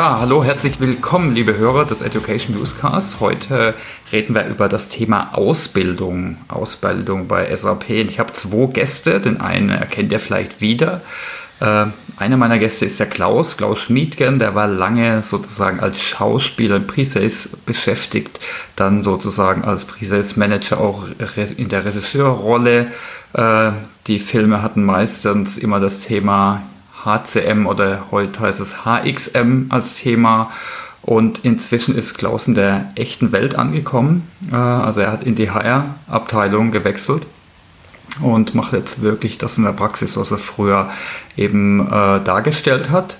Ja, hallo, herzlich willkommen, liebe Hörer des Education Newscasts. Heute reden wir über das Thema Ausbildung, Ausbildung bei SAP. Ich habe zwei Gäste, den einen erkennt ihr vielleicht wieder. Äh, einer meiner Gäste ist der Klaus, Klaus Schmiedgen, der war lange sozusagen als Schauspieler in Presales beschäftigt, dann sozusagen als Presales Manager auch in der Regisseurrolle. Äh, die Filme hatten meistens immer das Thema HCM oder heute heißt es HXM als Thema. Und inzwischen ist Klaus in der echten Welt angekommen. Äh, also er hat in die HR-Abteilung gewechselt und macht jetzt wirklich das in der Praxis, was er früher eben äh, dargestellt hat.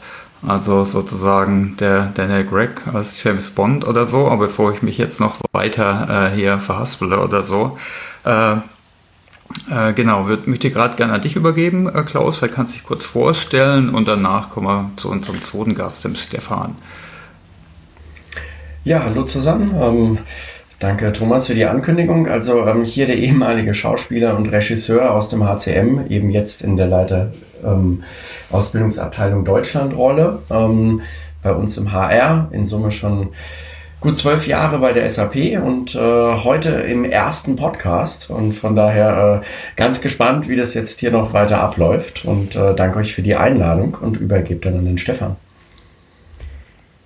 Also sozusagen der Daniel Gregg als James Bond oder so. Aber bevor ich mich jetzt noch weiter äh, hier verhaspele oder so, äh, äh, genau, würde möchte gerade gerne an dich übergeben, äh, Klaus. Vielleicht kannst du dich kurz vorstellen und danach kommen wir zu unserem zweiten Gast, dem Stefan. Ja, hallo zusammen. Ähm, danke Thomas für die Ankündigung. Also ähm, hier der ehemalige Schauspieler und Regisseur aus dem HCM, eben jetzt in der Leiter ähm, Ausbildungsabteilung Deutschland Rolle. Ähm, bei uns im HR, in Summe schon gut zwölf Jahre bei der SAP und äh, heute im ersten Podcast und von daher äh, ganz gespannt, wie das jetzt hier noch weiter abläuft und äh, danke euch für die Einladung und übergebe dann an den Stefan.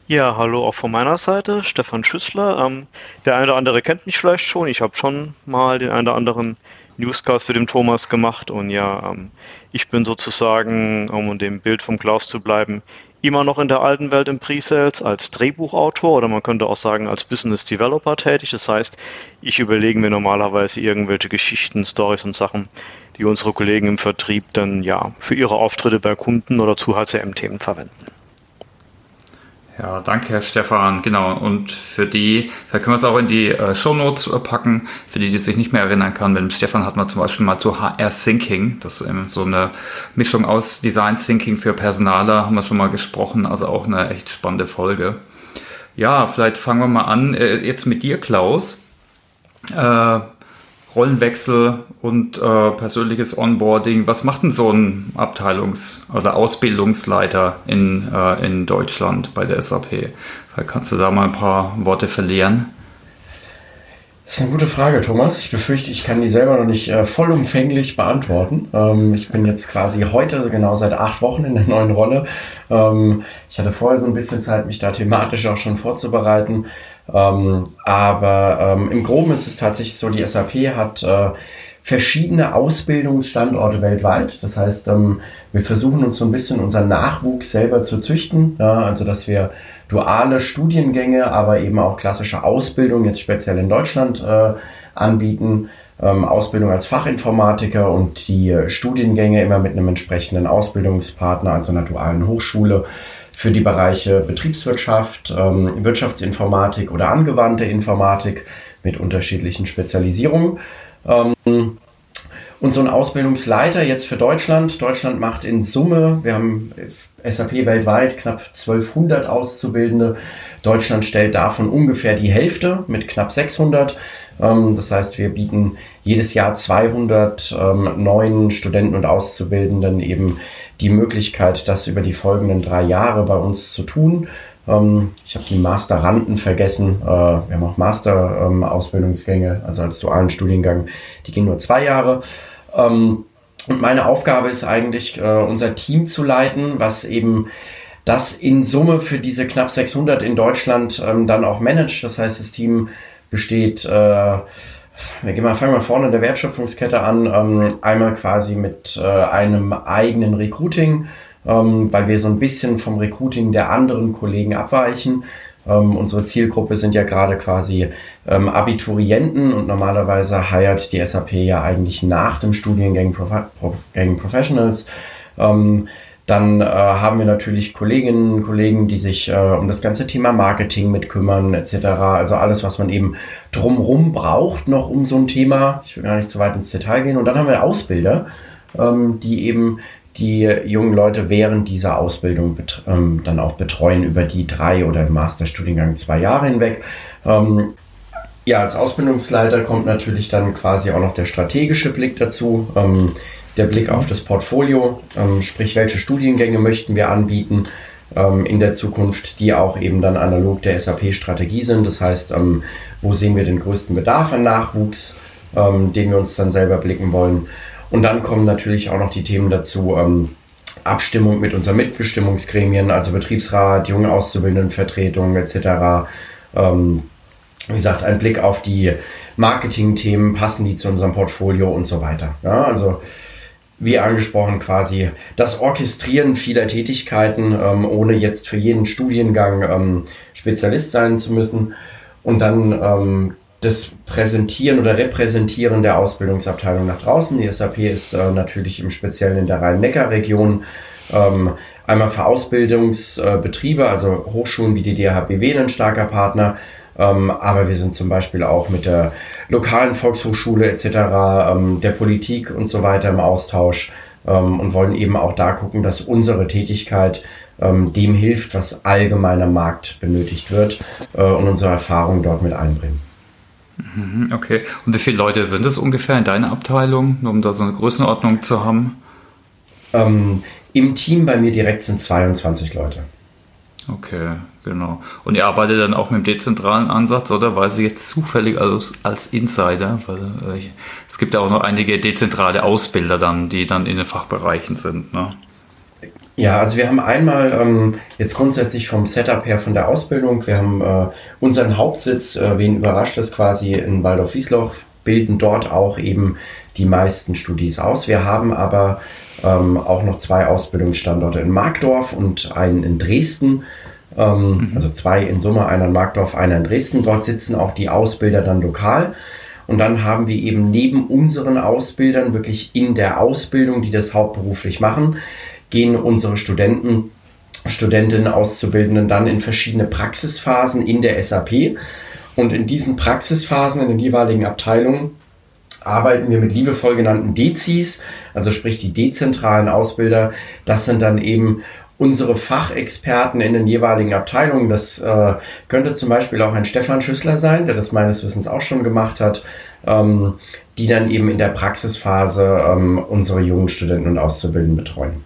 Ja, hallo auch von meiner Seite, Stefan Schüssler. Ähm, der eine oder andere kennt mich vielleicht schon. Ich habe schon mal den einen oder anderen Newscast für den Thomas gemacht und ja, ähm, ich bin sozusagen, um dem Bild vom Klaus zu bleiben, immer noch in der alten Welt im Pre-Sales als Drehbuchautor oder man könnte auch sagen als Business Developer tätig. Das heißt, ich überlege mir normalerweise irgendwelche Geschichten, Stories und Sachen, die unsere Kollegen im Vertrieb dann ja für ihre Auftritte bei Kunden oder zu HCM-Themen verwenden. Ja, danke, Herr Stefan. Genau. Und für die, da können wir es auch in die äh, Show Notes äh, packen, für die, die sich nicht mehr erinnern kann. Mit Stefan hat man zum Beispiel mal zu HR Thinking, das ist eben so eine Mischung aus Design Thinking für Personaler, haben wir schon mal gesprochen. Also auch eine echt spannende Folge. Ja, vielleicht fangen wir mal an. Äh, jetzt mit dir, Klaus. Äh, Rollenwechsel und äh, persönliches Onboarding. Was macht denn so ein Abteilungs- oder Ausbildungsleiter in, äh, in Deutschland bei der SAP? Kannst du da mal ein paar Worte verlieren? Das ist eine gute Frage, Thomas. Ich befürchte, ich kann die selber noch nicht äh, vollumfänglich beantworten. Ähm, ich bin jetzt quasi heute genau seit acht Wochen in der neuen Rolle. Ähm, ich hatte vorher so ein bisschen Zeit, mich da thematisch auch schon vorzubereiten. Ähm, aber ähm, im Groben ist es tatsächlich so, die SAP hat äh, verschiedene Ausbildungsstandorte weltweit. Das heißt, ähm, wir versuchen uns so ein bisschen unseren Nachwuchs selber zu züchten. Ja, also, dass wir duale Studiengänge, aber eben auch klassische Ausbildung, jetzt speziell in Deutschland, äh, anbieten. Ähm, Ausbildung als Fachinformatiker und die äh, Studiengänge immer mit einem entsprechenden Ausbildungspartner, also einer dualen Hochschule für die Bereiche Betriebswirtschaft, ähm, Wirtschaftsinformatik oder angewandte Informatik mit unterschiedlichen Spezialisierungen. Ähm, und so ein Ausbildungsleiter jetzt für Deutschland. Deutschland macht in Summe, wir haben SAP weltweit knapp 1200 Auszubildende. Deutschland stellt davon ungefähr die Hälfte mit knapp 600. Ähm, das heißt, wir bieten jedes Jahr 200 ähm, neuen Studenten und Auszubildenden eben die Möglichkeit, das über die folgenden drei Jahre bei uns zu tun. Ähm, ich habe die Masteranden vergessen. Äh, wir haben auch Master-Ausbildungsgänge, also als dualen Studiengang. Die gehen nur zwei Jahre. und meine Aufgabe ist eigentlich, äh, unser Team zu leiten, was eben das in Summe für diese knapp 600 in Deutschland dann auch managt. Das heißt, das Team besteht, äh, wir gehen mal, fangen mal vorne in der Wertschöpfungskette an, ähm, einmal quasi mit äh, einem eigenen Recruiting, ähm, weil wir so ein bisschen vom Recruiting der anderen Kollegen abweichen. Ähm, unsere Zielgruppe sind ja gerade quasi ähm, Abiturienten und normalerweise heiert die SAP ja eigentlich nach dem Studiengang Prof Prof Professionals. Dann äh, haben wir natürlich Kolleginnen und Kollegen, die sich äh, um das ganze Thema Marketing mit kümmern, etc. Also alles, was man eben drumrum braucht, noch um so ein Thema. Ich will gar nicht zu weit ins Detail gehen. Und dann haben wir Ausbilder, ähm, die eben die jungen Leute während dieser Ausbildung ähm, dann auch betreuen über die drei oder im Masterstudiengang zwei Jahre hinweg. Ähm, ja, als Ausbildungsleiter kommt natürlich dann quasi auch noch der strategische Blick dazu. Ähm, der Blick auf das Portfolio, ähm, sprich welche Studiengänge möchten wir anbieten, ähm, in der Zukunft, die auch eben dann analog der SAP-Strategie sind. Das heißt, ähm, wo sehen wir den größten Bedarf an Nachwuchs, ähm, den wir uns dann selber blicken wollen. Und dann kommen natürlich auch noch die Themen dazu, ähm, Abstimmung mit unseren Mitbestimmungsgremien, also Betriebsrat, junge Auszubildendenvertretung etc. Ähm, wie gesagt, ein Blick auf die Marketingthemen, passen die zu unserem Portfolio und so weiter. Ja, also wie angesprochen quasi das Orchestrieren vieler Tätigkeiten, ähm, ohne jetzt für jeden Studiengang ähm, Spezialist sein zu müssen. Und dann ähm, das Präsentieren oder Repräsentieren der Ausbildungsabteilung nach draußen. Die SAP ist äh, natürlich im Speziellen in der Rhein-Neckar-Region ähm, einmal für Ausbildungsbetriebe, also Hochschulen wie die DHBW ein starker Partner, ähm, aber wir sind zum Beispiel auch mit der lokalen Volkshochschule etc., ähm, der Politik und so weiter im Austausch ähm, und wollen eben auch da gucken, dass unsere Tätigkeit ähm, dem hilft, was allgemeiner Markt benötigt wird äh, und unsere Erfahrungen dort mit einbringen. Mhm, okay. Und wie viele Leute sind es ungefähr in deiner Abteilung, um da so eine Größenordnung zu haben? Ähm, Im Team bei mir direkt sind 22 Leute. Okay, genau. Und ihr arbeitet dann auch mit dem dezentralen Ansatz, oder? Weil sie jetzt zufällig als, als Insider, weil äh, es gibt ja auch noch einige dezentrale Ausbilder dann, die dann in den Fachbereichen sind, ne? Ja, also wir haben einmal ähm, jetzt grundsätzlich vom Setup her von der Ausbildung, wir haben äh, unseren Hauptsitz, äh, wen überrascht es quasi in Waldorf-Wiesloch, bilden dort auch eben die meisten Studis aus. Wir haben aber ähm, auch noch zwei Ausbildungsstandorte in Markdorf und einen in Dresden. Ähm, mhm. Also zwei in Summe, einer in Markdorf, einer in Dresden. Dort sitzen auch die Ausbilder dann lokal. Und dann haben wir eben neben unseren Ausbildern wirklich in der Ausbildung, die das hauptberuflich machen, gehen unsere Studenten, Studentinnen, Auszubildenden dann in verschiedene Praxisphasen in der SAP. Und in diesen Praxisphasen in den jeweiligen Abteilungen arbeiten wir mit liebevoll genannten Dezis, also sprich die dezentralen Ausbilder. Das sind dann eben unsere Fachexperten in den jeweiligen Abteilungen. Das äh, könnte zum Beispiel auch ein Stefan Schüssler sein, der das meines Wissens auch schon gemacht hat, ähm, die dann eben in der Praxisphase ähm, unsere jungen Studenten und Auszubildenden betreuen.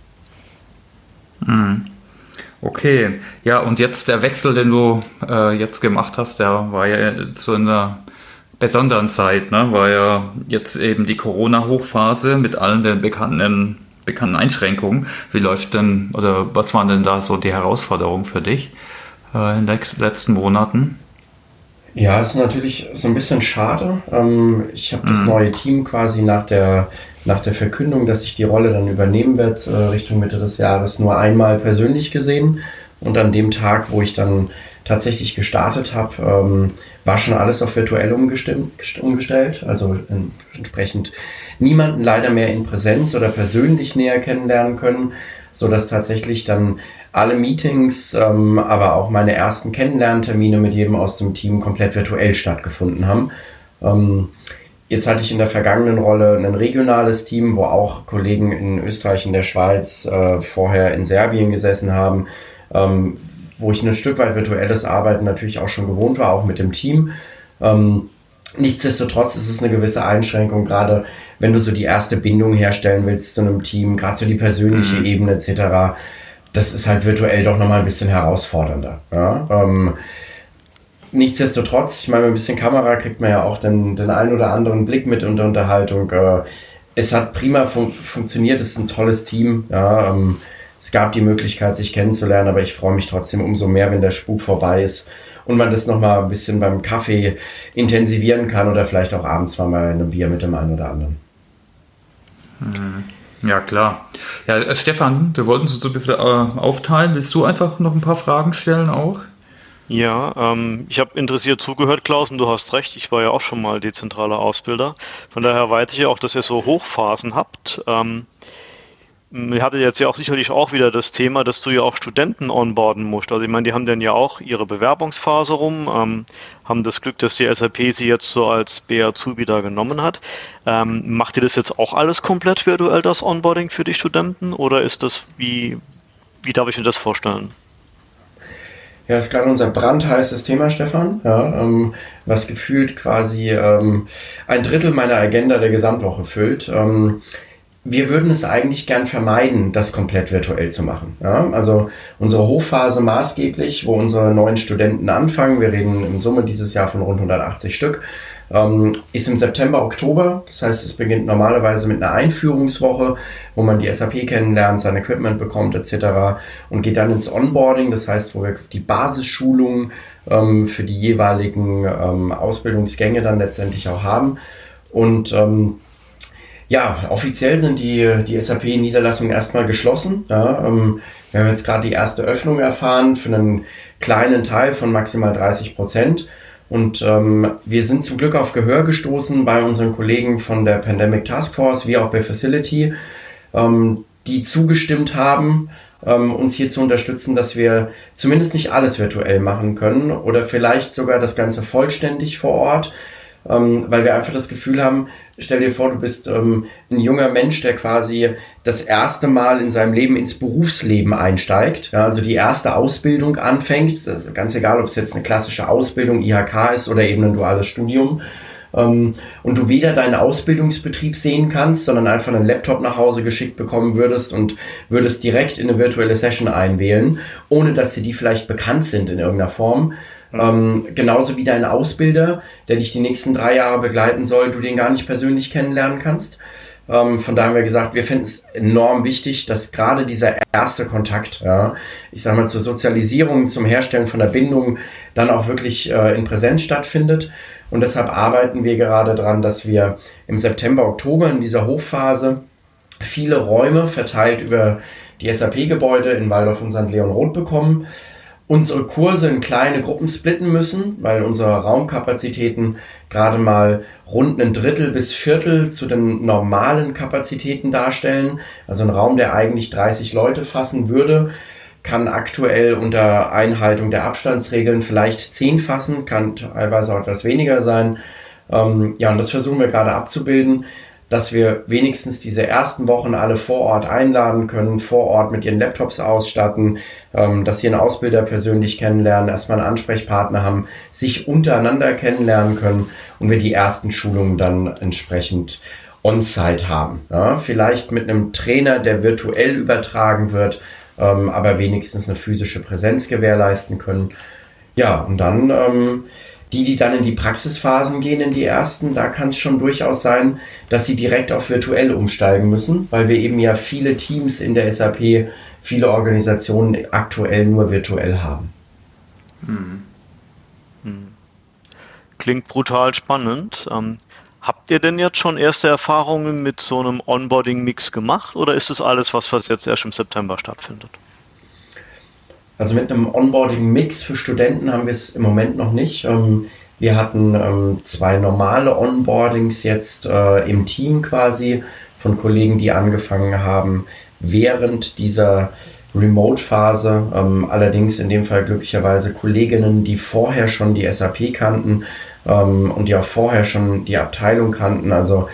Mhm. Okay, ja, und jetzt der Wechsel, den du äh, jetzt gemacht hast, der war ja zu einer besonderen Zeit, ne? war ja jetzt eben die Corona-Hochphase mit allen den bekannten, bekannten Einschränkungen. Wie läuft denn, oder was waren denn da so die Herausforderungen für dich äh, in den letzten Monaten? Ja, ist natürlich so ein bisschen schade. Ähm, ich habe das mhm. neue Team quasi nach der, nach der Verkündung, dass ich die Rolle dann übernehmen werde, äh, Richtung Mitte des Jahres, nur einmal persönlich gesehen. Und an dem Tag, wo ich dann tatsächlich gestartet habe, ähm, war schon alles auf virtuell umgestellt. Also entsprechend niemanden leider mehr in Präsenz oder persönlich näher kennenlernen können, sodass tatsächlich dann alle Meetings, ähm, aber auch meine ersten Kennenlerntermine mit jedem aus dem Team komplett virtuell stattgefunden haben. Ähm, jetzt hatte ich in der vergangenen Rolle ein regionales Team, wo auch Kollegen in Österreich, in der Schweiz, äh, vorher in Serbien gesessen haben, ähm, wo ich ein Stück weit virtuelles Arbeiten natürlich auch schon gewohnt war, auch mit dem Team. Ähm, nichtsdestotrotz ist es eine gewisse Einschränkung, gerade wenn du so die erste Bindung herstellen willst zu einem Team, gerade so die persönliche mhm. Ebene etc. Das ist halt virtuell doch nochmal ein bisschen herausfordernder. Ja? Ähm, nichtsdestotrotz, ich meine, mit ein bisschen Kamera kriegt man ja auch den, den einen oder anderen Blick mit in der Unterhaltung. Äh, es hat prima fun funktioniert, es ist ein tolles Team. Ja, ähm, es gab die Möglichkeit, sich kennenzulernen, aber ich freue mich trotzdem umso mehr, wenn der Spuk vorbei ist und man das nochmal ein bisschen beim Kaffee intensivieren kann oder vielleicht auch abends mal einem Bier mit dem einen oder anderen. Hm. Ja, klar. Ja, äh, Stefan, wir wollten uns so ein bisschen äh, aufteilen. Willst du einfach noch ein paar Fragen stellen auch? Ja, ähm, ich habe interessiert zugehört, Klaus, und du hast recht, ich war ja auch schon mal dezentraler Ausbilder. Von daher weiß ich ja auch, dass ihr so Hochphasen habt. Ähm, Ihr hattet jetzt ja auch sicherlich auch wieder das Thema, dass du ja auch Studenten onboarden musst. Also ich meine, die haben dann ja auch ihre Bewerbungsphase rum, ähm, haben das Glück, dass die SAP sie jetzt so als BR2 wieder genommen hat. Ähm, macht ihr das jetzt auch alles komplett virtuell, das Onboarding für die Studenten? Oder ist das, wie, wie darf ich mir das vorstellen? Ja, ist gerade unser brandheißes Thema, Stefan, ja, ähm, was gefühlt quasi ähm, ein Drittel meiner Agenda der Gesamtwoche füllt. Wir würden es eigentlich gern vermeiden, das komplett virtuell zu machen. Ja? Also unsere Hochphase maßgeblich, wo unsere neuen Studenten anfangen, wir reden im Summe dieses Jahr von rund 180 Stück, ähm, ist im September, Oktober. Das heißt, es beginnt normalerweise mit einer Einführungswoche, wo man die SAP kennenlernt, sein Equipment bekommt etc. und geht dann ins Onboarding, das heißt, wo wir die Basisschulungen ähm, für die jeweiligen ähm, Ausbildungsgänge dann letztendlich auch haben. Und ähm, ja, offiziell sind die, die SAP-Niederlassungen erstmal geschlossen. Ja, ähm, wir haben jetzt gerade die erste Öffnung erfahren für einen kleinen Teil von maximal 30 Prozent. Und ähm, wir sind zum Glück auf Gehör gestoßen bei unseren Kollegen von der Pandemic Task Force wie auch bei Facility, ähm, die zugestimmt haben, ähm, uns hier zu unterstützen, dass wir zumindest nicht alles virtuell machen können oder vielleicht sogar das Ganze vollständig vor Ort ähm, weil wir einfach das Gefühl haben, stell dir vor, du bist ähm, ein junger Mensch, der quasi das erste Mal in seinem Leben ins Berufsleben einsteigt, ja, also die erste Ausbildung anfängt, also ganz egal, ob es jetzt eine klassische Ausbildung, IHK ist oder eben ein duales Studium. Ähm, und du weder deinen Ausbildungsbetrieb sehen kannst, sondern einfach einen Laptop nach Hause geschickt bekommen würdest und würdest direkt in eine virtuelle Session einwählen, ohne dass dir die vielleicht bekannt sind in irgendeiner Form. Ähm, genauso wie dein Ausbilder, der dich die nächsten drei Jahre begleiten soll, du den gar nicht persönlich kennenlernen kannst. Ähm, von daher haben wir gesagt, wir finden es enorm wichtig, dass gerade dieser erste Kontakt, ja, ich sag mal zur Sozialisierung, zum Herstellen von der Bindung, dann auch wirklich äh, in Präsenz stattfindet. Und deshalb arbeiten wir gerade daran, dass wir im September, Oktober in dieser Hochphase viele Räume verteilt über die SAP-Gebäude in Waldorf und St. Leon Roth bekommen unsere Kurse in kleine Gruppen splitten müssen, weil unsere Raumkapazitäten gerade mal rund ein Drittel bis Viertel zu den normalen Kapazitäten darstellen. Also ein Raum, der eigentlich 30 Leute fassen würde, kann aktuell unter Einhaltung der Abstandsregeln vielleicht 10 fassen, kann teilweise auch etwas weniger sein. Ähm, ja, und das versuchen wir gerade abzubilden dass wir wenigstens diese ersten Wochen alle vor Ort einladen können, vor Ort mit ihren Laptops ausstatten, ähm, dass sie einen Ausbilder persönlich kennenlernen, erstmal einen Ansprechpartner haben, sich untereinander kennenlernen können und wir die ersten Schulungen dann entsprechend on-site haben. Ja, vielleicht mit einem Trainer, der virtuell übertragen wird, ähm, aber wenigstens eine physische Präsenz gewährleisten können. Ja, und dann ähm, die, die dann in die Praxisphasen gehen, in die ersten, da kann es schon durchaus sein, dass sie direkt auf virtuell umsteigen müssen, weil wir eben ja viele Teams in der SAP, viele Organisationen aktuell nur virtuell haben. Hm. Hm. Klingt brutal spannend. Ähm, habt ihr denn jetzt schon erste Erfahrungen mit so einem Onboarding-Mix gemacht oder ist es alles was, was jetzt erst im September stattfindet? Also mit einem Onboarding-Mix für Studenten haben wir es im Moment noch nicht. Ähm, wir hatten ähm, zwei normale Onboardings jetzt äh, im Team quasi von Kollegen, die angefangen haben während dieser Remote-Phase. Ähm, allerdings in dem Fall glücklicherweise Kolleginnen, die vorher schon die SAP kannten und die auch vorher schon die Abteilung kannten. Also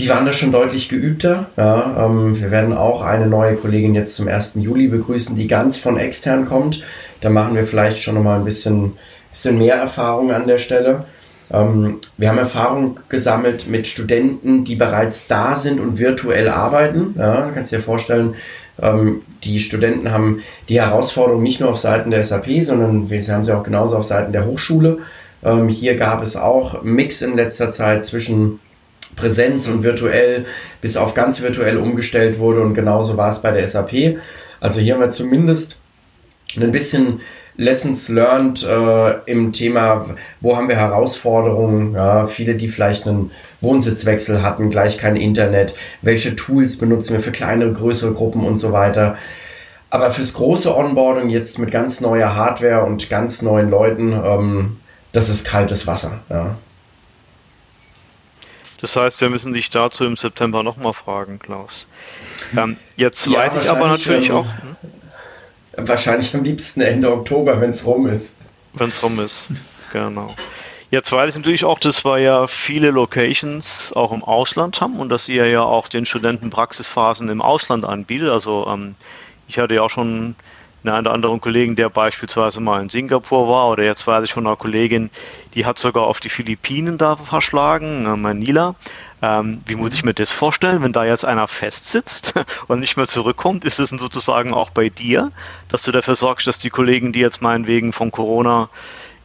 die waren da schon deutlich geübter. Ja, ähm, wir werden auch eine neue Kollegin jetzt zum 1. Juli begrüßen, die ganz von extern kommt. Da machen wir vielleicht schon nochmal ein bisschen, bisschen mehr Erfahrung an der Stelle. Ähm, wir haben Erfahrung gesammelt mit Studenten, die bereits da sind und virtuell arbeiten. Ja, du kannst dir vorstellen, ähm, die Studenten haben die Herausforderung nicht nur auf Seiten der SAP, sondern wir haben sie auch genauso auf Seiten der Hochschule. Ähm, hier gab es auch Mix in letzter Zeit zwischen Präsenz und virtuell bis auf ganz virtuell umgestellt wurde und genauso war es bei der SAP. Also hier haben wir zumindest ein bisschen Lessons learned äh, im Thema, wo haben wir Herausforderungen, ja, viele, die vielleicht einen Wohnsitzwechsel hatten, gleich kein Internet, welche Tools benutzen wir für kleinere, größere Gruppen und so weiter. Aber fürs große Onboarding jetzt mit ganz neuer Hardware und ganz neuen Leuten, ähm, das ist kaltes Wasser. Ja. Das heißt, wir müssen dich dazu im September nochmal fragen, Klaus. Ähm, jetzt ja, weiß ich aber natürlich ähm, auch. Hm? Wahrscheinlich am liebsten Ende Oktober, wenn es rum ist. Wenn es rum ist, genau. Jetzt weiß ich natürlich auch, dass wir ja viele Locations auch im Ausland haben und dass ihr ja auch den Studenten Praxisphasen im Ausland anbietet. Also ähm, ich hatte ja auch schon einen oder anderen Kollegen, der beispielsweise mal in Singapur war, oder jetzt weiß ich von einer Kollegin, die hat sogar auf die Philippinen da verschlagen, äh, Manila. Ähm, wie muss ich mir das vorstellen, wenn da jetzt einer festsitzt und nicht mehr zurückkommt? Ist es sozusagen auch bei dir, dass du dafür sorgst, dass die Kollegen, die jetzt meinetwegen von Corona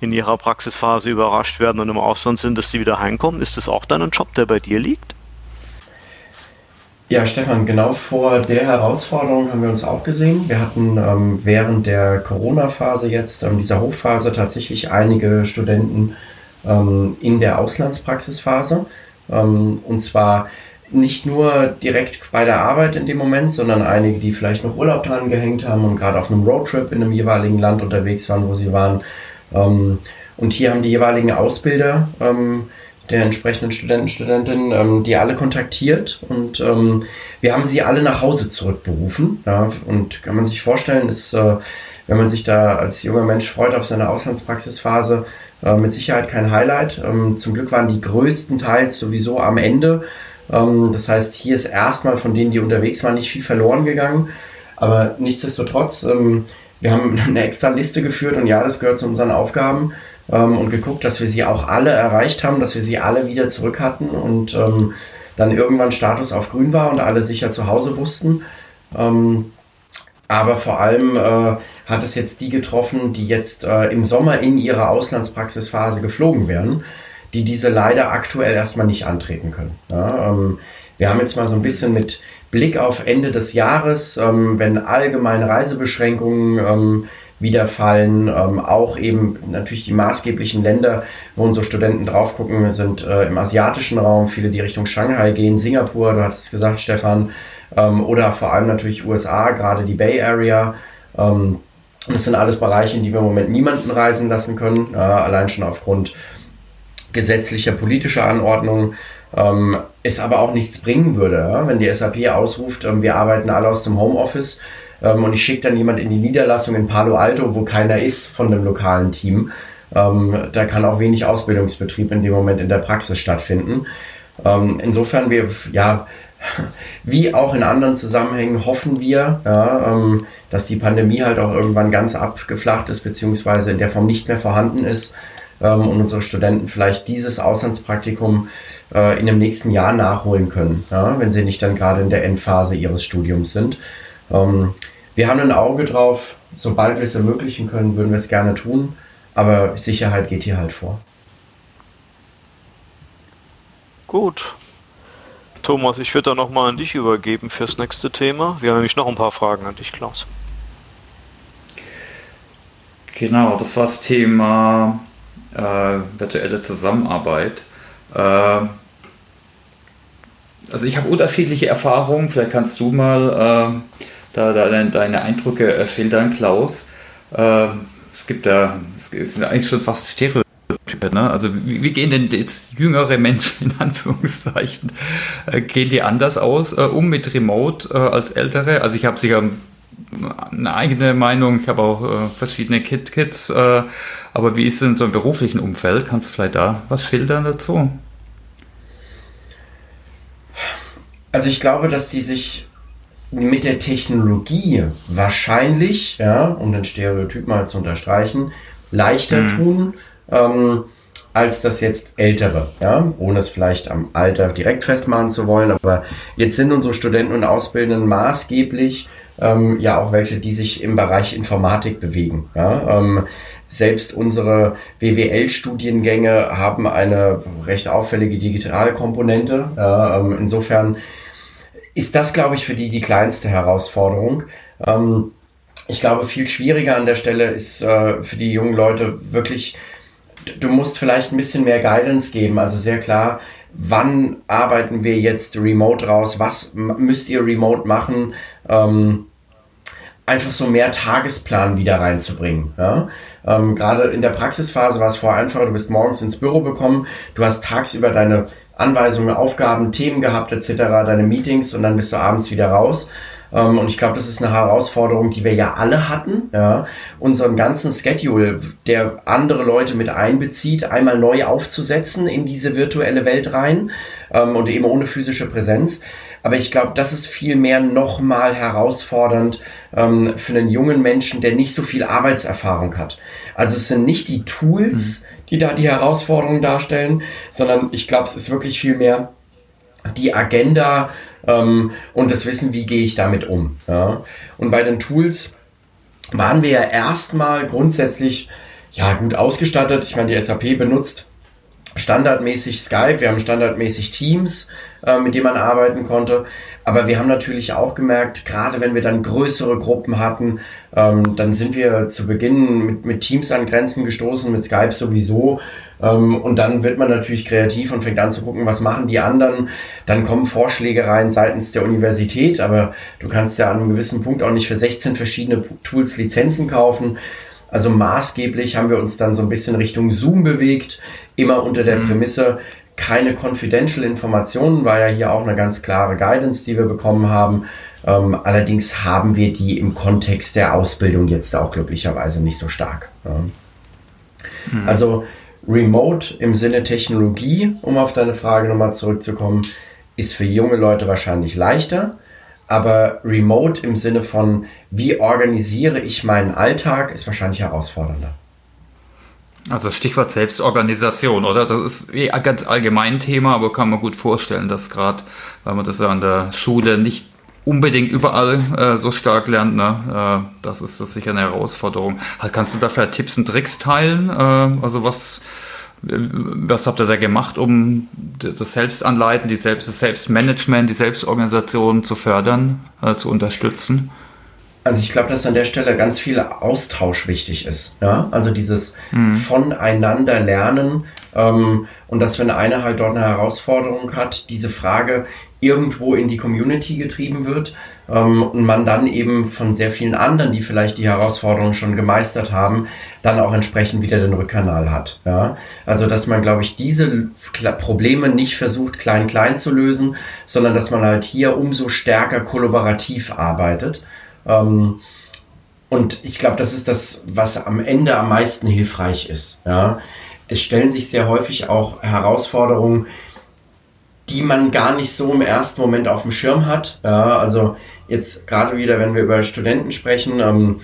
in ihrer Praxisphase überrascht werden und im Ausland sind, dass sie wieder heimkommen? Ist das auch dann ein Job, der bei dir liegt? Ja, Stefan, genau vor der Herausforderung haben wir uns auch gesehen. Wir hatten ähm, während der Corona-Phase jetzt, ähm, dieser Hochphase, tatsächlich einige Studenten ähm, in der Auslandspraxisphase. Ähm, und zwar nicht nur direkt bei der Arbeit in dem Moment, sondern einige, die vielleicht noch Urlaub dran gehängt haben und gerade auf einem Roadtrip in einem jeweiligen Land unterwegs waren, wo sie waren. Ähm, und hier haben die jeweiligen Ausbilder ähm, der entsprechenden Studenten, Studentinnen, ähm, die alle kontaktiert und ähm, wir haben sie alle nach Hause zurückberufen. Ja, und kann man sich vorstellen, ist, äh, wenn man sich da als junger Mensch freut auf seine Auslandspraxisphase, äh, mit Sicherheit kein Highlight. Ähm, zum Glück waren die größten Teils sowieso am Ende. Ähm, das heißt, hier ist erstmal von denen, die unterwegs waren, nicht viel verloren gegangen. Aber nichtsdestotrotz, ähm, wir haben eine extra Liste geführt und ja, das gehört zu unseren Aufgaben ähm, und geguckt, dass wir sie auch alle erreicht haben, dass wir sie alle wieder zurück hatten und ähm, dann irgendwann Status auf grün war und alle sicher zu Hause wussten. Ähm, aber vor allem äh, hat es jetzt die getroffen, die jetzt äh, im Sommer in ihrer Auslandspraxisphase geflogen werden, die diese leider aktuell erstmal nicht antreten können. Ja, ähm, wir haben jetzt mal so ein bisschen mit Blick auf Ende des Jahres, ähm, wenn allgemeine Reisebeschränkungen ähm, wieder fallen. Ähm, auch eben natürlich die maßgeblichen Länder, wo unsere Studenten drauf gucken, sind äh, im asiatischen Raum, viele, die Richtung Shanghai gehen, Singapur, du hattest es gesagt, Stefan, ähm, oder vor allem natürlich USA, gerade die Bay Area. Ähm, das sind alles Bereiche, in die wir im Moment niemanden reisen lassen können, äh, allein schon aufgrund gesetzlicher, politischer Anordnungen. Ähm, es aber auch nichts bringen würde, wenn die SAP ausruft, ähm, wir arbeiten alle aus dem Homeoffice ähm, und ich schicke dann jemand in die Niederlassung in Palo Alto, wo keiner ist von dem lokalen Team. Ähm, da kann auch wenig Ausbildungsbetrieb in dem Moment in der Praxis stattfinden. Ähm, insofern wir, ja, wie auch in anderen Zusammenhängen hoffen wir, ja, ähm, dass die Pandemie halt auch irgendwann ganz abgeflacht ist, beziehungsweise in der Form nicht mehr vorhanden ist und unsere Studenten vielleicht dieses Auslandspraktikum äh, in dem nächsten Jahr nachholen können, ja, wenn sie nicht dann gerade in der Endphase ihres Studiums sind. Ähm, wir haben ein Auge drauf, sobald wir es ermöglichen können, würden wir es gerne tun, aber Sicherheit geht hier halt vor. Gut. Thomas, ich würde da nochmal an dich übergeben fürs nächste Thema. Wir haben nämlich noch ein paar Fragen an dich, Klaus. Genau, das war das Thema äh, virtuelle Zusammenarbeit. Äh, also ich habe unterschiedliche Erfahrungen, vielleicht kannst du mal äh, da, deine Eindrücke äh, filtern, Klaus. Äh, es gibt da, es sind eigentlich schon fast Stereotype, ne? Also wie, wie, gehen denn jetzt jüngere Menschen in Anführungszeichen, äh, gehen die anders aus, äh, um mit Remote äh, als ältere? Also ich habe sicher eine eigene Meinung, ich habe auch äh, verschiedene Kid Kids, aber wie ist denn so im beruflichen Umfeld? Kannst du vielleicht da was schildern dazu? Also ich glaube, dass die sich mit der Technologie wahrscheinlich, ja, um den Stereotyp mal zu unterstreichen, leichter mhm. tun, ähm, als das jetzt Ältere, ja, ohne es vielleicht am Alter direkt festmachen zu wollen, aber jetzt sind unsere Studenten und Ausbildenden maßgeblich ähm, ja auch welche, die sich im Bereich Informatik bewegen. Ja, ähm, selbst unsere WWL-Studiengänge haben eine recht auffällige Digitalkomponente. Ja, ähm, insofern ist das, glaube ich, für die die kleinste Herausforderung. Ähm, ich glaube, viel schwieriger an der Stelle ist äh, für die jungen Leute wirklich, du musst vielleicht ein bisschen mehr Guidance geben. Also sehr klar, wann arbeiten wir jetzt remote raus? Was müsst ihr remote machen? Ähm, einfach so mehr Tagesplan wieder reinzubringen. Ja? Ähm, Gerade in der Praxisphase war es vorher einfacher, du bist morgens ins Büro bekommen, du hast tagsüber deine Anweisungen, Aufgaben, Themen gehabt etc., deine Meetings und dann bist du abends wieder raus. Ähm, und ich glaube, das ist eine Herausforderung, die wir ja alle hatten. Ja, unseren ganzen Schedule, der andere Leute mit einbezieht, einmal neu aufzusetzen in diese virtuelle Welt rein ähm, und eben ohne physische Präsenz. Aber ich glaube, das ist viel mehr nochmal herausfordernd ähm, für einen jungen Menschen, der nicht so viel Arbeitserfahrung hat. Also es sind nicht die Tools, mhm. die da die Herausforderungen darstellen, sondern ich glaube, es ist wirklich viel mehr die Agenda ähm, und das Wissen, wie gehe ich damit um. Ja? Und bei den Tools waren wir ja erstmal grundsätzlich ja gut ausgestattet. Ich meine, die SAP benutzt standardmäßig Skype, wir haben standardmäßig Teams, äh, mit denen man arbeiten konnte. Aber wir haben natürlich auch gemerkt, gerade wenn wir dann größere Gruppen hatten, ähm, dann sind wir zu Beginn mit, mit Teams an Grenzen gestoßen, mit Skype sowieso. Ähm, und dann wird man natürlich kreativ und fängt an zu gucken, was machen die anderen. Dann kommen Vorschläge rein seitens der Universität, aber du kannst ja an einem gewissen Punkt auch nicht für 16 verschiedene Tools Lizenzen kaufen. Also maßgeblich haben wir uns dann so ein bisschen Richtung Zoom bewegt, immer unter der mhm. Prämisse, keine confidential Informationen, war ja hier auch eine ganz klare Guidance, die wir bekommen haben. Ähm, allerdings haben wir die im Kontext der Ausbildung jetzt auch glücklicherweise nicht so stark. Ja. Mhm. Also Remote im Sinne Technologie, um auf deine Frage nochmal zurückzukommen, ist für junge Leute wahrscheinlich leichter. Aber Remote im Sinne von, wie organisiere ich meinen Alltag, ist wahrscheinlich herausfordernder. Also Stichwort Selbstorganisation, oder? Das ist eh ein ganz allgemein Thema, aber kann man gut vorstellen, dass gerade, weil man das ja an der Schule nicht unbedingt überall äh, so stark lernt, ne? Äh, das ist das sicher eine Herausforderung. Halt, kannst du dafür Tipps und Tricks teilen? Äh, also was, was habt ihr da gemacht, um das Selbstanleiten, die Selbst, das Selbstmanagement, die Selbstorganisation zu fördern, äh, zu unterstützen? Also ich glaube, dass an der Stelle ganz viel Austausch wichtig ist. Ja? Also dieses mhm. voneinander lernen ähm, und dass wenn einer halt dort eine Herausforderung hat, diese Frage irgendwo in die Community getrieben wird ähm, und man dann eben von sehr vielen anderen, die vielleicht die Herausforderung schon gemeistert haben, dann auch entsprechend wieder den Rückkanal hat. Ja? Also dass man, glaube ich, diese Probleme nicht versucht klein klein zu lösen, sondern dass man halt hier umso stärker kollaborativ arbeitet ähm, und ich glaube, das ist das, was am Ende am meisten hilfreich ist. Ja? Es stellen sich sehr häufig auch Herausforderungen, die man gar nicht so im ersten Moment auf dem Schirm hat. Ja, also jetzt gerade wieder, wenn wir über Studenten sprechen, ähm,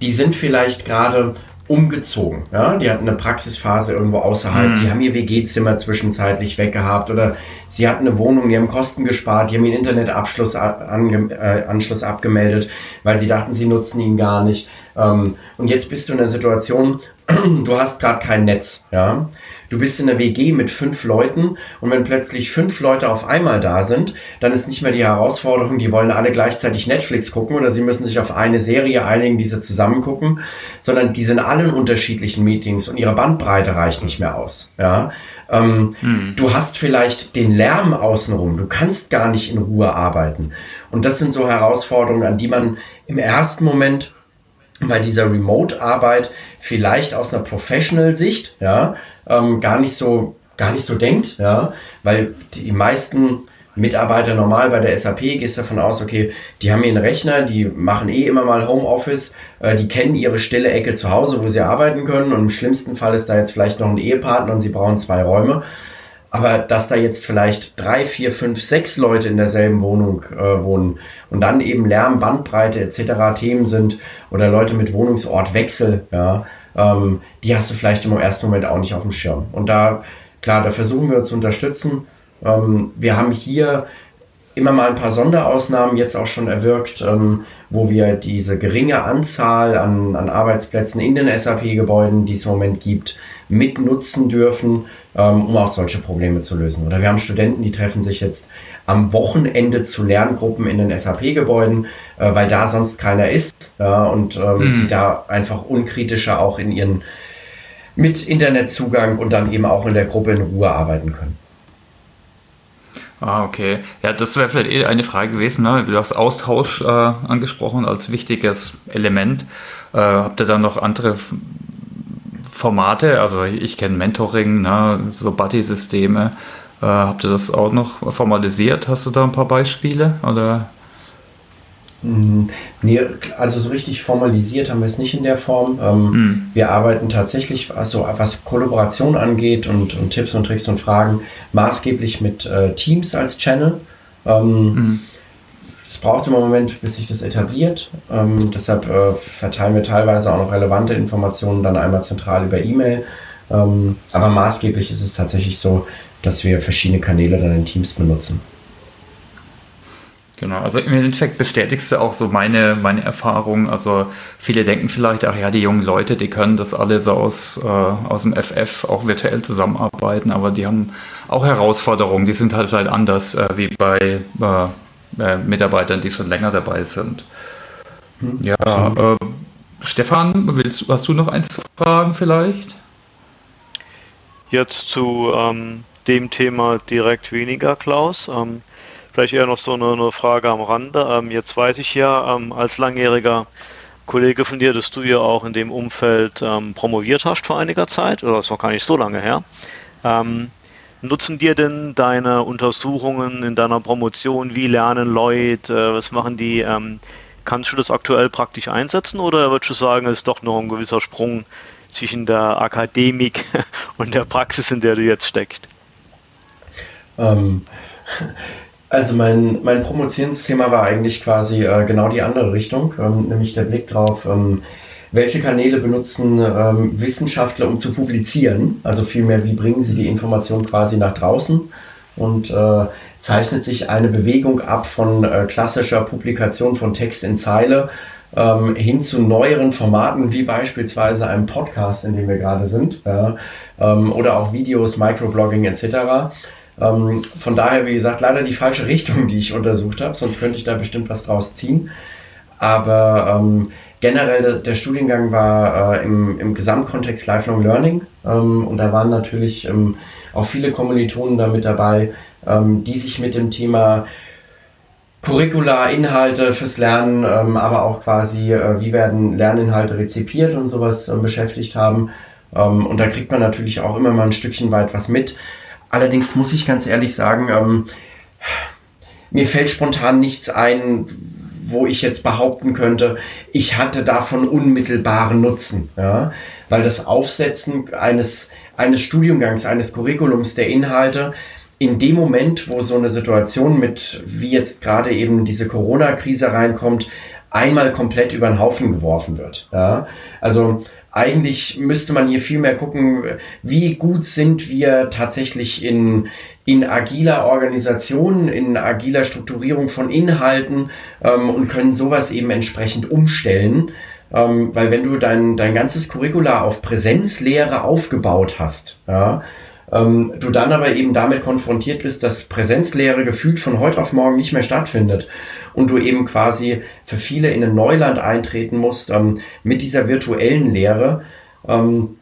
die sind vielleicht gerade umgezogen. Ja? Die hatten eine Praxisphase irgendwo außerhalb, mhm. die haben ihr WG-Zimmer zwischenzeitlich weggehabt oder sie hatten eine Wohnung, die haben Kosten gespart, die haben ihren Internetanschluss äh, abgemeldet, weil sie dachten, sie nutzen ihn gar nicht. Ähm, und jetzt bist du in der Situation, du hast gerade kein Netz. Ja? Du bist in der WG mit fünf Leuten und wenn plötzlich fünf Leute auf einmal da sind, dann ist nicht mehr die Herausforderung, die wollen alle gleichzeitig Netflix gucken oder sie müssen sich auf eine Serie einigen, die sie zusammen gucken, sondern die sind alle in unterschiedlichen Meetings und ihre Bandbreite reicht nicht mehr aus. Ja? Ähm, hm. Du hast vielleicht den Lärm außenrum, du kannst gar nicht in Ruhe arbeiten. Und das sind so Herausforderungen, an die man im ersten Moment bei dieser Remote-Arbeit vielleicht aus einer Professional-Sicht ja, ähm, gar nicht so gar nicht so denkt, ja, weil die meisten Mitarbeiter normal bei der SAP gehst davon aus, okay, die haben ihren Rechner, die machen eh immer mal Homeoffice, äh, die kennen ihre stille Ecke zu Hause, wo sie arbeiten können und im schlimmsten Fall ist da jetzt vielleicht noch ein Ehepartner und sie brauchen zwei Räume. Aber dass da jetzt vielleicht drei, vier, fünf, sechs Leute in derselben Wohnung äh, wohnen und dann eben Lärm, Bandbreite etc. Themen sind oder Leute mit Wohnungsortwechsel, ja, ähm, die hast du vielleicht im ersten Moment auch nicht auf dem Schirm. Und da, klar, da versuchen wir zu unterstützen. Ähm, wir haben hier immer mal ein paar Sonderausnahmen jetzt auch schon erwirkt, ähm, wo wir diese geringe Anzahl an, an Arbeitsplätzen in den SAP-Gebäuden, die es im Moment gibt, mitnutzen dürfen, ähm, um auch solche Probleme zu lösen. Oder wir haben Studenten, die treffen sich jetzt am Wochenende zu Lerngruppen in den SAP-Gebäuden, äh, weil da sonst keiner ist ja, und ähm, mhm. sie da einfach unkritischer auch in ihren mit Internetzugang und dann eben auch in der Gruppe in Ruhe arbeiten können. Ah, okay. Ja, das wäre vielleicht eh eine Frage gewesen. Ne? Du hast Austausch äh, angesprochen als wichtiges Element. Äh, habt ihr da noch andere Formate? Also ich kenne Mentoring, ne? so Buddy-Systeme. Äh, habt ihr das auch noch formalisiert? Hast du da ein paar Beispiele? Oder? Mm, nee, also so richtig formalisiert haben wir es nicht in der Form. Ähm, mhm. Wir arbeiten tatsächlich, also was Kollaboration angeht und, und, Tipps und Tricks und Fragen, maßgeblich mit äh, Teams als Channel. Ähm, mhm. Es braucht im Moment, bis sich das etabliert. Ähm, deshalb äh, verteilen wir teilweise auch noch relevante Informationen dann einmal zentral über E-Mail. Ähm, aber maßgeblich ist es tatsächlich so, dass wir verschiedene Kanäle dann in Teams benutzen. Genau, also im Endeffekt bestätigst du auch so meine, meine Erfahrung. Also viele denken vielleicht, ach ja, die jungen Leute, die können das alle so aus, äh, aus dem FF auch virtuell zusammenarbeiten, aber die haben auch Herausforderungen, die sind halt vielleicht anders äh, wie bei äh, äh Mitarbeitern, die schon länger dabei sind. Hm, ja, äh, Stefan, willst, hast du noch eins zu fragen vielleicht? Jetzt zu ähm, dem Thema direkt weniger, Klaus. Ähm, Vielleicht eher noch so eine, eine Frage am Rande. Ähm, jetzt weiß ich ja ähm, als langjähriger Kollege von dir, dass du ja auch in dem Umfeld ähm, promoviert hast vor einiger Zeit, oder das ist noch gar nicht so lange her. Nutzen dir denn deine Untersuchungen in deiner Promotion? Wie lernen Leute? Äh, was machen die? Ähm, kannst du das aktuell praktisch einsetzen oder würdest du sagen, es ist doch noch ein gewisser Sprung zwischen der Akademik und der Praxis, in der du jetzt steckst? Ähm, also mein, mein Promotionsthema war eigentlich quasi äh, genau die andere Richtung, ähm, nämlich der Blick drauf, ähm, welche Kanäle benutzen ähm, Wissenschaftler, um zu publizieren? Also vielmehr, wie bringen sie die Information quasi nach draußen? Und äh, zeichnet sich eine Bewegung ab von äh, klassischer Publikation von Text in Zeile ähm, hin zu neueren Formaten, wie beispielsweise einem Podcast, in dem wir gerade sind, ja, ähm, oder auch Videos, Microblogging etc. Ähm, von daher, wie gesagt, leider die falsche Richtung, die ich untersucht habe, sonst könnte ich da bestimmt was draus ziehen. Aber ähm, generell der, der, Studiengang war äh, im, im Gesamtkontext Lifelong Learning ähm, und da waren natürlich ähm, auch viele Kommilitonen da mit dabei, ähm, die sich mit dem Thema Curricula, Inhalte fürs Lernen, ähm, aber auch quasi, äh, wie werden Lerninhalte rezipiert und sowas beschäftigt haben. und da kriegt man natürlich auch immer mal ein Stückchen weit was mit. Allerdings muss ich ganz ehrlich sagen, ähm, mir fällt spontan nichts ein, wo ich jetzt behaupten könnte, ich hatte davon unmittelbaren Nutzen. Ja? Weil das Aufsetzen eines, eines Studiengangs, eines Curriculums der Inhalte, in dem Moment, wo so eine Situation mit, wie jetzt gerade eben diese Corona-Krise reinkommt, einmal komplett über den Haufen geworfen wird. Ja? Also eigentlich müsste man hier viel mehr gucken, wie gut sind wir tatsächlich in, in agiler Organisation, in agiler Strukturierung von Inhalten ähm, und können sowas eben entsprechend umstellen. Ähm, weil wenn du dein, dein ganzes Curricula auf Präsenzlehre aufgebaut hast, ja, ähm, du dann aber eben damit konfrontiert bist, dass Präsenzlehre gefühlt von heute auf morgen nicht mehr stattfindet und du eben quasi für viele in ein Neuland eintreten musst ähm, mit dieser virtuellen Lehre. Ähm,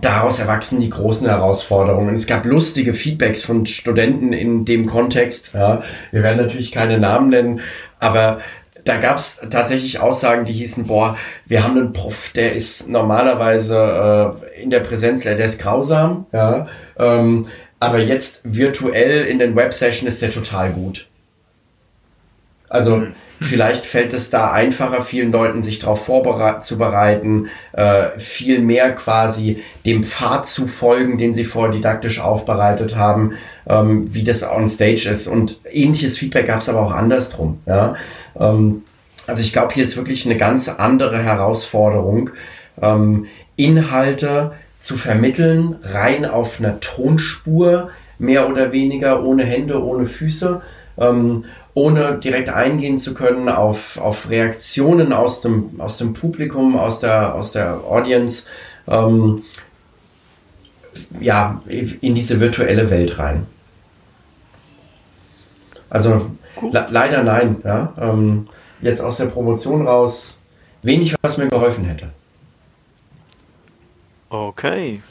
daraus erwachsen die großen Herausforderungen. Es gab lustige Feedbacks von Studenten in dem Kontext. Ja. Wir werden natürlich keine Namen nennen, aber da gab es tatsächlich Aussagen, die hießen, boah, wir haben einen Prof, der ist normalerweise äh, in der Präsenzlehre, der ist grausam, ja, ähm, aber jetzt virtuell in den Websession ist der total gut. Also mhm. vielleicht fällt es da einfacher, vielen Leuten sich darauf vorzubereiten, äh, viel mehr quasi dem Pfad zu folgen, den sie vorher didaktisch aufbereitet haben, ähm, wie das on stage ist. Und ähnliches Feedback gab es aber auch andersrum. Ja? Ähm, also ich glaube, hier ist wirklich eine ganz andere Herausforderung, ähm, Inhalte zu vermitteln, rein auf einer Tonspur, mehr oder weniger, ohne Hände, ohne Füße. Ähm, ohne direkt eingehen zu können auf, auf Reaktionen aus dem, aus dem Publikum, aus der, aus der Audience, ähm, ja, in diese virtuelle Welt rein. Also le leider nein. Ja? Ähm, jetzt aus der Promotion raus wenig, was mir geholfen hätte. Okay.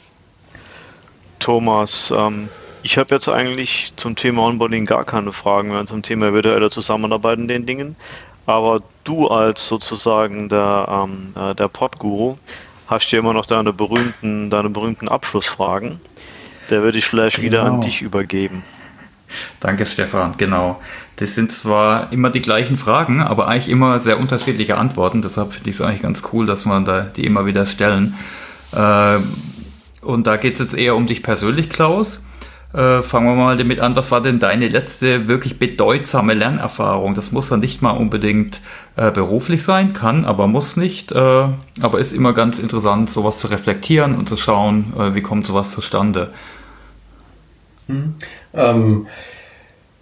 Thomas, ähm, ich habe jetzt eigentlich zum Thema Onboarding gar keine Fragen mehr zum Thema virtuelle Zusammenarbeit in den Dingen. Aber du als sozusagen der, ähm, äh, der Podguru hast ja immer noch deine berühmten, deine berühmten Abschlussfragen. Der würde ich vielleicht genau. wieder an genau. dich übergeben. Danke, Stefan. Genau. Das sind zwar immer die gleichen Fragen, aber eigentlich immer sehr unterschiedliche Antworten. Deshalb finde ich es eigentlich ganz cool, dass man da die immer wieder stellen. Äh, und da geht es jetzt eher um dich persönlich, Klaus. Äh, fangen wir mal damit an. Was war denn deine letzte wirklich bedeutsame Lernerfahrung? Das muss ja nicht mal unbedingt äh, beruflich sein, kann, aber muss nicht. Äh, aber ist immer ganz interessant, sowas zu reflektieren und zu schauen, äh, wie kommt sowas zustande. Mhm. Ähm,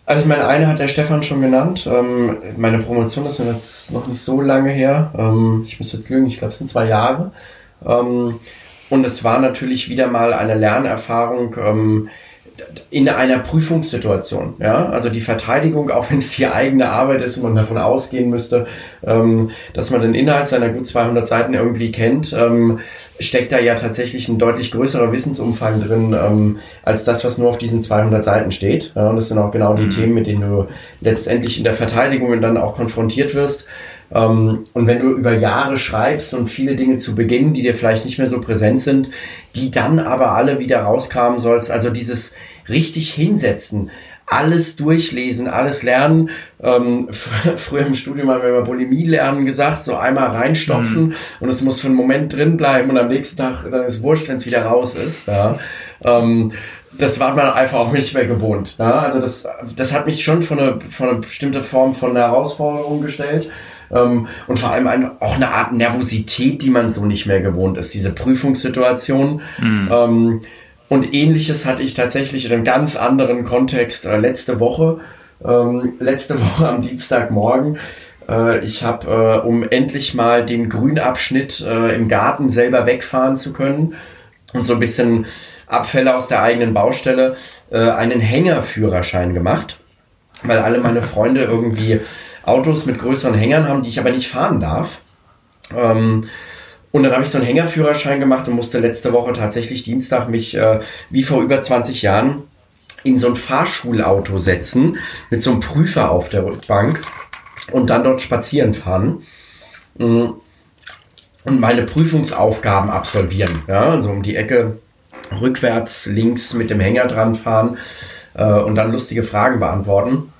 also ich meine, eine hat der Stefan schon genannt. Ähm, meine Promotion ist jetzt noch nicht so lange her. Ähm, ich muss jetzt lügen, ich glaube es sind zwei Jahre. Ähm, und es war natürlich wieder mal eine Lernerfahrung ähm, in einer Prüfungssituation. Ja? Also die Verteidigung, auch wenn es die eigene Arbeit ist und man davon ausgehen müsste, ähm, dass man den Inhalt seiner gut 200 Seiten irgendwie kennt, ähm, steckt da ja tatsächlich ein deutlich größerer Wissensumfang drin, ähm, als das, was nur auf diesen 200 Seiten steht. Ja, und das sind auch genau die mhm. Themen, mit denen du letztendlich in der Verteidigung dann auch konfrontiert wirst. Ähm, und wenn du über Jahre schreibst und viele Dinge zu Beginn, die dir vielleicht nicht mehr so präsent sind, die dann aber alle wieder rauskramen sollst, also dieses richtig hinsetzen, alles durchlesen, alles lernen. Ähm, früher im Studium haben wir über Bulimie lernen gesagt, so einmal reinstopfen mhm. und es muss für einen Moment drin bleiben und am nächsten Tag, dann ist es wurscht, wenn es wieder raus ist. Ja. Ähm, das war man einfach auch nicht mehr gewohnt. Ja. Also das, das hat mich schon von eine, von eine bestimmte Form von Herausforderung gestellt. Ähm, und vor allem ein, auch eine Art Nervosität, die man so nicht mehr gewohnt ist, diese Prüfungssituation. Mhm. Ähm, und ähnliches hatte ich tatsächlich in einem ganz anderen Kontext äh, letzte Woche. Ähm, letzte Woche am Dienstagmorgen. Äh, ich habe, äh, um endlich mal den Grünabschnitt äh, im Garten selber wegfahren zu können und so ein bisschen Abfälle aus der eigenen Baustelle, äh, einen Hängerführerschein gemacht, weil alle meine Freunde irgendwie Autos mit größeren Hängern haben, die ich aber nicht fahren darf. Ähm, und dann habe ich so einen Hängerführerschein gemacht und musste letzte Woche tatsächlich Dienstag mich äh, wie vor über 20 Jahren in so ein Fahrschulauto setzen mit so einem Prüfer auf der Rückbank und dann dort spazieren fahren mm, und meine Prüfungsaufgaben absolvieren. Ja, also um die Ecke rückwärts, links mit dem Hänger dran fahren äh, und dann lustige Fragen beantworten.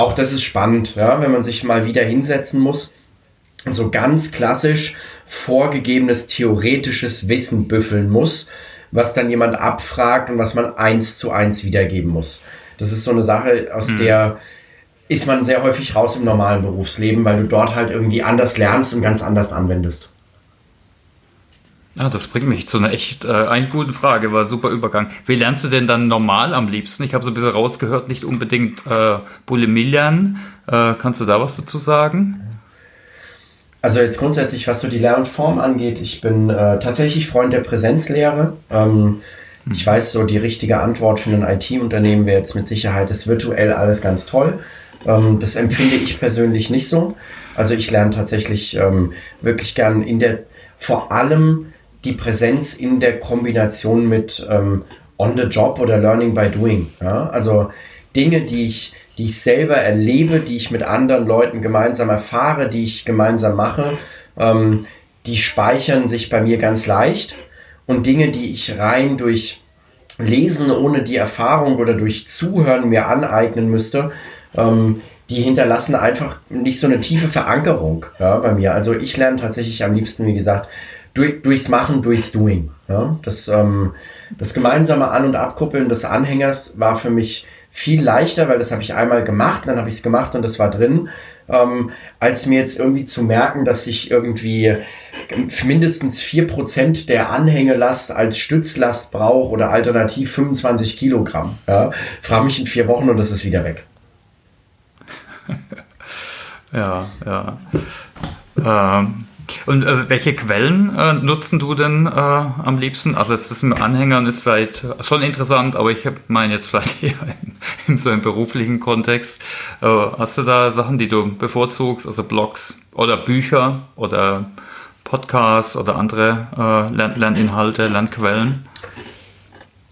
Auch das ist spannend, ja, wenn man sich mal wieder hinsetzen muss so ganz klassisch vorgegebenes theoretisches Wissen büffeln muss, was dann jemand abfragt und was man eins zu eins wiedergeben muss. Das ist so eine Sache, aus hm. der ist man sehr häufig raus im normalen Berufsleben, weil du dort halt irgendwie anders lernst und ganz anders anwendest. Ah, das bringt mich zu einer echt äh, eigentlich guten Frage, war super Übergang. Wie lernst du denn dann normal am liebsten? Ich habe so ein bisschen rausgehört, nicht unbedingt äh, Bulimie lernen. Äh, kannst du da was dazu sagen? Also jetzt grundsätzlich, was so die Lernform angeht, ich bin äh, tatsächlich Freund der Präsenzlehre. Ähm, mhm. Ich weiß, so die richtige Antwort für ein IT-Unternehmen wäre jetzt mit Sicherheit, ist virtuell alles ganz toll. Ähm, das empfinde ich persönlich nicht so. Also ich lerne tatsächlich ähm, wirklich gern in der, vor allem die Präsenz in der Kombination mit ähm, on the job oder learning by doing. Ja? Also Dinge, die ich die ich selber erlebe, die ich mit anderen Leuten gemeinsam erfahre, die ich gemeinsam mache, ähm, die speichern sich bei mir ganz leicht. Und Dinge, die ich rein durch Lesen ohne die Erfahrung oder durch Zuhören mir aneignen müsste, ähm, die hinterlassen einfach nicht so eine tiefe Verankerung ja, bei mir. Also ich lerne tatsächlich am liebsten, wie gesagt, durch, durchs Machen, durchs Doing. Ja. Das, ähm, das gemeinsame An- und Abkuppeln des Anhängers war für mich viel leichter, weil das habe ich einmal gemacht, dann habe ich es gemacht und das war drin, ähm, als mir jetzt irgendwie zu merken, dass ich irgendwie mindestens 4% der Anhängelast als Stützlast brauche oder alternativ 25 Kilogramm. Ja? Frage mich in vier Wochen und das ist wieder weg. ja, ja. Ähm, und äh, welche Quellen äh, nutzen du denn äh, am liebsten? Also jetzt das mit Anhängern ist vielleicht schon interessant, aber ich meine jetzt vielleicht eher in, in so einem beruflichen Kontext. Äh, hast du da Sachen, die du bevorzugst, also Blogs oder Bücher oder Podcasts oder andere äh, Lern Lerninhalte, Lernquellen?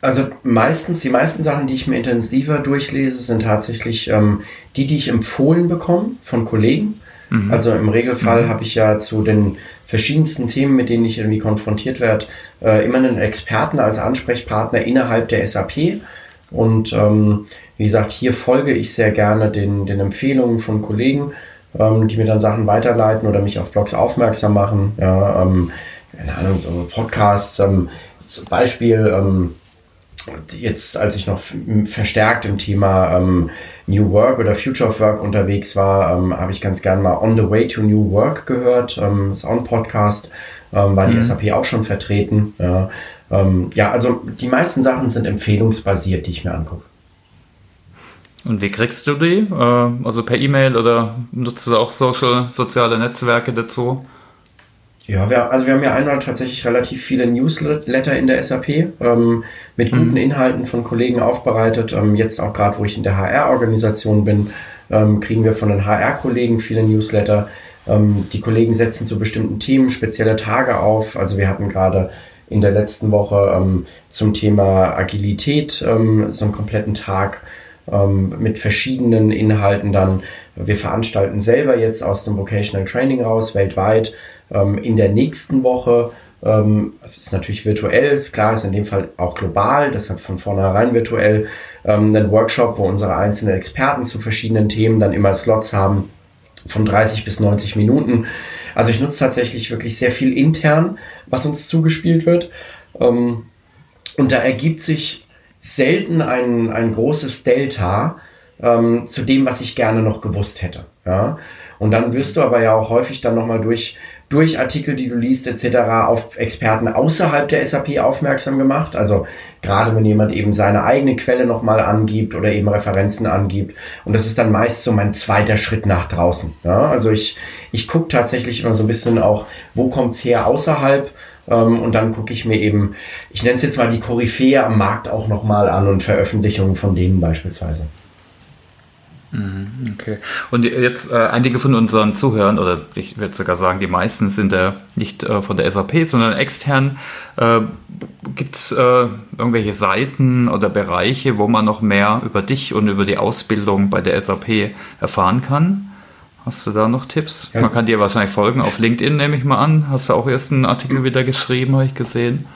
Also meistens, die meisten Sachen, die ich mir intensiver durchlese, sind tatsächlich ähm, die, die ich empfohlen bekomme von Kollegen. Mhm. Also im Regelfall mhm. habe ich ja zu den verschiedensten Themen, mit denen ich irgendwie konfrontiert werde, äh, immer einen Experten als Ansprechpartner innerhalb der SAP. Und ähm, wie gesagt, hier folge ich sehr gerne den, den Empfehlungen von Kollegen, ähm, die mir dann Sachen weiterleiten oder mich auf Blogs aufmerksam machen. Ja, ähm, keine Ahnung, so Podcasts, ähm, zum Beispiel, ähm, jetzt, als ich noch verstärkt im Thema ähm, New Work oder Future of Work unterwegs war, ähm, habe ich ganz gern mal On the Way to New Work gehört. Ähm, ist auch ein Podcast, ähm, war die mhm. SAP auch schon vertreten. Ja. Ähm, ja, also die meisten Sachen sind empfehlungsbasiert, die ich mir angucke. Und wie kriegst du die? Äh, also per E-Mail oder nutzt du auch Social, soziale Netzwerke dazu? Ja, wir, also wir haben ja einmal tatsächlich relativ viele Newsletter in der SAP ähm, mit guten mhm. Inhalten von Kollegen aufbereitet. Ähm, jetzt auch gerade, wo ich in der HR-Organisation bin, ähm, kriegen wir von den HR-Kollegen viele Newsletter. Ähm, die Kollegen setzen zu bestimmten Themen spezielle Tage auf. Also wir hatten gerade in der letzten Woche ähm, zum Thema Agilität ähm, so einen kompletten Tag mit verschiedenen Inhalten dann. Wir veranstalten selber jetzt aus dem Vocational Training raus weltweit ähm, in der nächsten Woche ähm, ist natürlich virtuell, ist klar, ist in dem Fall auch global, deshalb von vornherein virtuell, ähm, einen Workshop, wo unsere einzelnen Experten zu verschiedenen Themen dann immer Slots haben von 30 bis 90 Minuten. Also ich nutze tatsächlich wirklich sehr viel intern, was uns zugespielt wird. Ähm, und da ergibt sich selten ein, ein großes Delta ähm, zu dem, was ich gerne noch gewusst hätte. Ja? Und dann wirst du aber ja auch häufig dann nochmal durch durch Artikel, die du liest etc. auf Experten außerhalb der SAP aufmerksam gemacht. Also gerade wenn jemand eben seine eigene Quelle nochmal angibt oder eben Referenzen angibt. Und das ist dann meist so mein zweiter Schritt nach draußen. Ja, also ich, ich gucke tatsächlich immer so ein bisschen auch, wo kommt's her außerhalb. Ähm, und dann gucke ich mir eben, ich nenne es jetzt mal die Koryphäe am Markt auch nochmal an und Veröffentlichungen von denen beispielsweise. Mhm, okay. Und jetzt äh, einige von unseren Zuhörern, oder ich würde sogar sagen, die meisten sind ja nicht äh, von der SAP, sondern extern. Äh, Gibt es äh, irgendwelche Seiten oder Bereiche, wo man noch mehr über dich und über die Ausbildung bei der SAP erfahren kann? Hast du da noch Tipps? Man kann dir wahrscheinlich folgen auf LinkedIn, nehme ich mal an. Hast du auch erst einen Artikel wieder geschrieben, habe ich gesehen.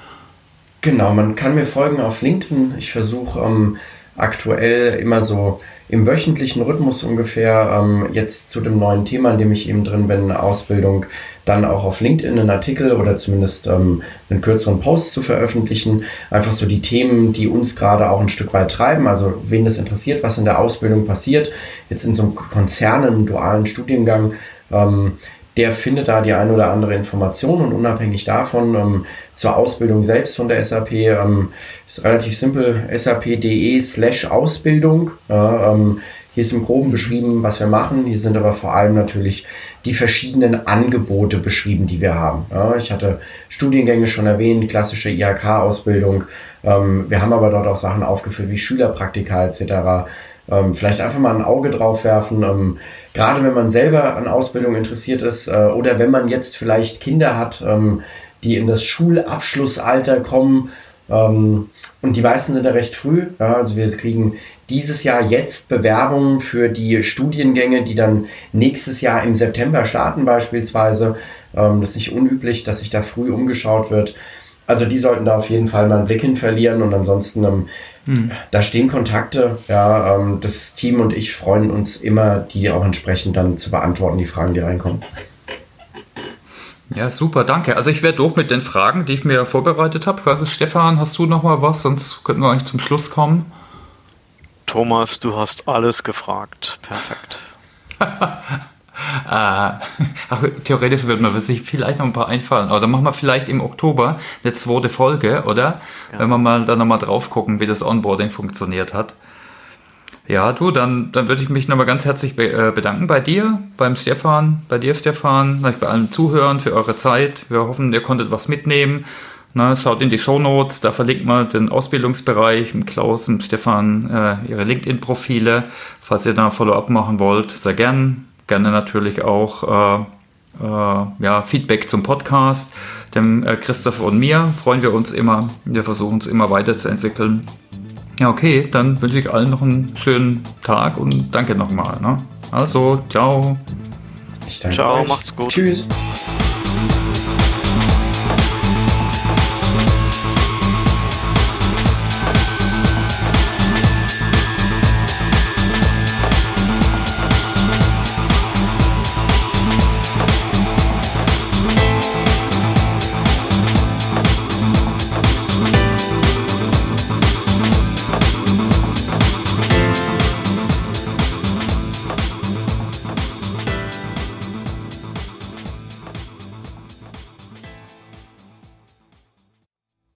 Genau, man kann mir folgen auf LinkedIn. Ich versuche ähm, aktuell immer so im wöchentlichen Rhythmus ungefähr ähm, jetzt zu dem neuen Thema, in dem ich eben drin bin, Ausbildung, dann auch auf LinkedIn einen Artikel oder zumindest ähm, einen kürzeren Post zu veröffentlichen. Einfach so die Themen, die uns gerade auch ein Stück weit treiben, also wen das interessiert, was in der Ausbildung passiert, jetzt in so einem Konzern, im dualen Studiengang. Ähm, der findet da die eine oder andere Information und unabhängig davon ähm, zur Ausbildung selbst von der SAP ähm, ist relativ simpel sap.de slash Ausbildung. Ja, ähm, hier ist im Groben beschrieben, was wir machen. Hier sind aber vor allem natürlich die verschiedenen Angebote beschrieben, die wir haben. Ja, ich hatte Studiengänge schon erwähnt, klassische IHK-Ausbildung. Ähm, wir haben aber dort auch Sachen aufgeführt wie Schülerpraktika etc. Ähm, vielleicht einfach mal ein Auge drauf werfen. Gerade wenn man selber an Ausbildung interessiert ist äh, oder wenn man jetzt vielleicht Kinder hat, ähm, die in das Schulabschlussalter kommen. Ähm, und die meisten sind da recht früh. Ja, also wir kriegen dieses Jahr jetzt Bewerbungen für die Studiengänge, die dann nächstes Jahr im September starten beispielsweise. Ähm, das ist nicht unüblich, dass sich da früh umgeschaut wird. Also die sollten da auf jeden Fall mal einen Blick hin verlieren und ansonsten ähm, hm. da stehen Kontakte. Ja, ähm, das Team und ich freuen uns immer, die auch entsprechend dann zu beantworten, die Fragen, die reinkommen. Ja, super, danke. Also ich werde durch mit den Fragen, die ich mir vorbereitet habe. Also Stefan, hast du noch mal was? Sonst könnten wir eigentlich zum Schluss kommen. Thomas, du hast alles gefragt. Perfekt. Äh, theoretisch wird mir sich vielleicht noch ein paar einfallen, aber dann machen wir vielleicht im Oktober eine zweite Folge, oder? Ja. Wenn wir mal dann nochmal drauf gucken, wie das Onboarding funktioniert hat. Ja, du, dann, dann würde ich mich nochmal ganz herzlich be äh, bedanken bei dir, beim Stefan, bei dir, Stefan, bei allen Zuhörern für eure Zeit. Wir hoffen, ihr konntet was mitnehmen. Na, schaut in die Show Notes, da verlinkt man den Ausbildungsbereich mit Klaus und Stefan äh, ihre LinkedIn-Profile. Falls ihr da Follow-up machen wollt, sehr gern gerne natürlich auch äh, äh, ja, Feedback zum Podcast. Dem äh, Christoph und mir freuen wir uns immer. Wir versuchen es immer weiterzuentwickeln. Ja, okay, dann wünsche ich allen noch einen schönen Tag und danke nochmal. Ne? Also, ciao. Ich danke ciao, euch. macht's gut. Tschüss.